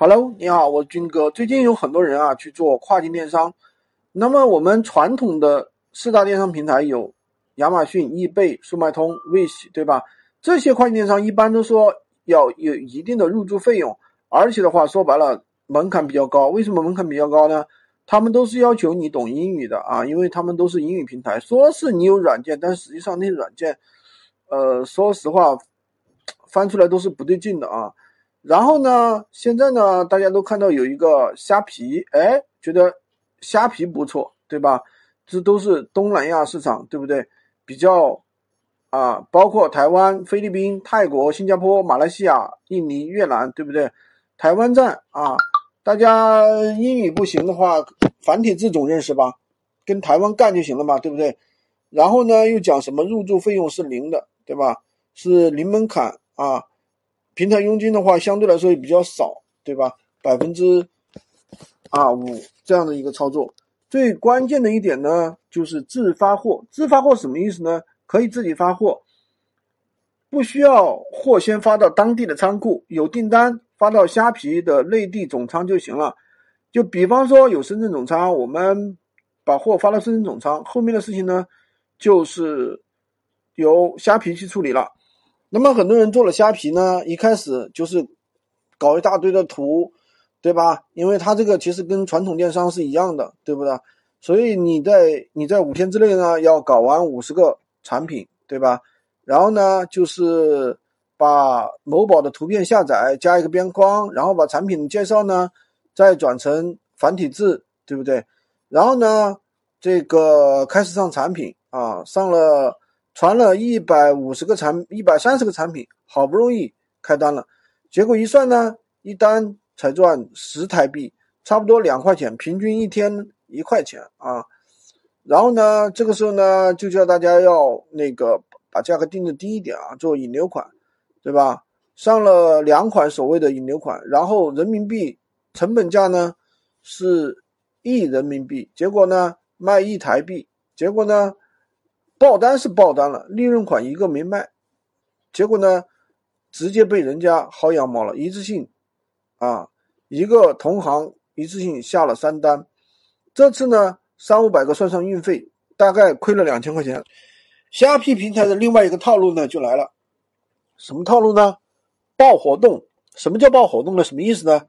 Hello，你好，我是军哥。最近有很多人啊去做跨境电商，那么我们传统的四大电商平台有亚马逊、易贝、速卖通、Wish，对吧？这些跨境电商一般都说要有一定的入驻费用，而且的话说白了门槛比较高。为什么门槛比较高呢？他们都是要求你懂英语的啊，因为他们都是英语平台。说是你有软件，但实际上那些软件，呃，说实话翻出来都是不对劲的啊。然后呢，现在呢，大家都看到有一个虾皮，哎，觉得虾皮不错，对吧？这都是东南亚市场，对不对？比较啊，包括台湾、菲律宾、泰国、新加坡、马来西亚、印尼、越南，对不对？台湾站啊，大家英语不行的话，繁体字总认识吧？跟台湾干就行了嘛，对不对？然后呢，又讲什么入驻费用是零的，对吧？是零门槛啊。平台佣金的话，相对来说也比较少，对吧？百分之啊五这样的一个操作。最关键的一点呢，就是自发货。自发货什么意思呢？可以自己发货，不需要货先发到当地的仓库，有订单发到虾皮的内地总仓就行了。就比方说有深圳总仓，我们把货发到深圳总仓，后面的事情呢，就是由虾皮去处理了。那么很多人做了虾皮呢，一开始就是搞一大堆的图，对吧？因为它这个其实跟传统电商是一样的，对不对？所以你在你在五天之内呢，要搞完五十个产品，对吧？然后呢，就是把某宝的图片下载，加一个边框，然后把产品的介绍呢再转成繁体字，对不对？然后呢，这个开始上产品啊，上了。传了一百五十个产，一百三十个产品，好不容易开单了，结果一算呢，一单才赚十台币，差不多两块钱，平均一天一块钱啊。然后呢，这个时候呢，就叫大家要那个把价格定的低一点啊，做引流款，对吧？上了两款所谓的引流款，然后人民币成本价呢是一人民币，结果呢卖一台币，结果呢。爆单是爆单了，利润款一个没卖，结果呢，直接被人家薅羊毛了，一次性，啊，一个同行一次性下了三单，这次呢三五百个算上运费，大概亏了两千块钱。虾皮平台的另外一个套路呢就来了，什么套路呢？爆活动。什么叫爆活动呢？什么意思呢？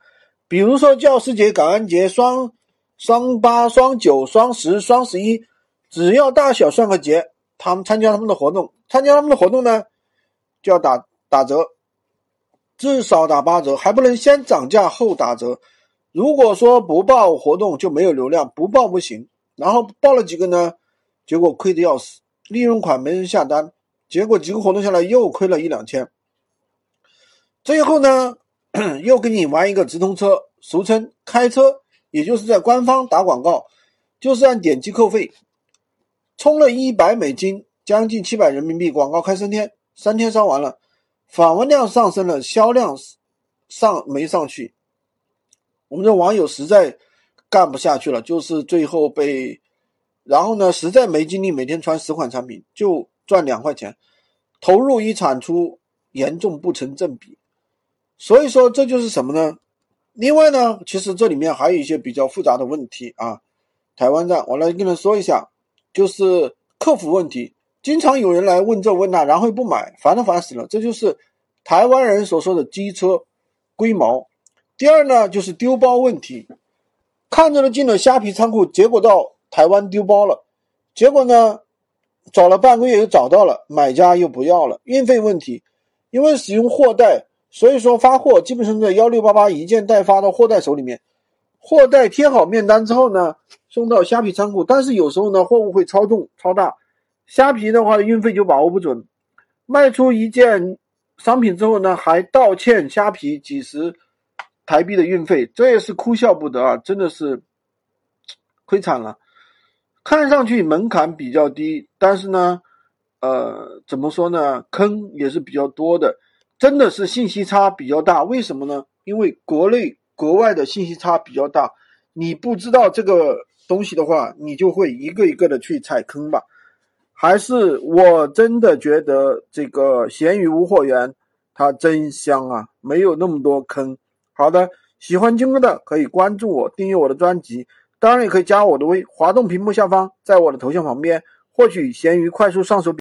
比如说教师节、感恩节、双双八、双九、双十、双十一，只要大小算个节。他们参加他们的活动，参加他们的活动呢，就要打打折，至少打八折，还不能先涨价后打折。如果说不报活动就没有流量，不报不行。然后报了几个呢，结果亏得要死，利润款没人下单，结果几个活动下来又亏了一两千。最后呢，又给你玩一个直通车，俗称开车，也就是在官方打广告，就是按点击扣费。充了一百美金，将近七百人民币，广告开三天，三天烧完了，访问量上升了，销量上没上去。我们的网友实在干不下去了，就是最后被，然后呢，实在没精力每天传十款产品，就赚两块钱，投入与产出严重不成正比。所以说这就是什么呢？另外呢，其实这里面还有一些比较复杂的问题啊。台湾站，我来跟你说一下。就是客服问题，经常有人来问这问那，然后不买，烦都烦死了。这就是台湾人所说的机车龟毛。第二呢，就是丢包问题，看着呢进了虾皮仓库，结果到台湾丢包了，结果呢找了半个月又找到了，买家又不要了。运费问题，因为使用货代，所以说发货基本上在幺六八八一件代发到货代手里面。货代贴好面单之后呢，送到虾皮仓库，但是有时候呢，货物会超重超大，虾皮的话运费就把握不准，卖出一件商品之后呢，还倒欠虾皮几十台币的运费，这也是哭笑不得啊，真的是亏惨了。看上去门槛比较低，但是呢，呃，怎么说呢，坑也是比较多的，真的是信息差比较大。为什么呢？因为国内。国外的信息差比较大，你不知道这个东西的话，你就会一个一个的去踩坑吧。还是我真的觉得这个闲鱼无货源它真香啊，没有那么多坑。好的，喜欢金哥的可以关注我，订阅我的专辑，当然也可以加我的微，滑动屏幕下方，在我的头像旁边获取闲鱼快速上手。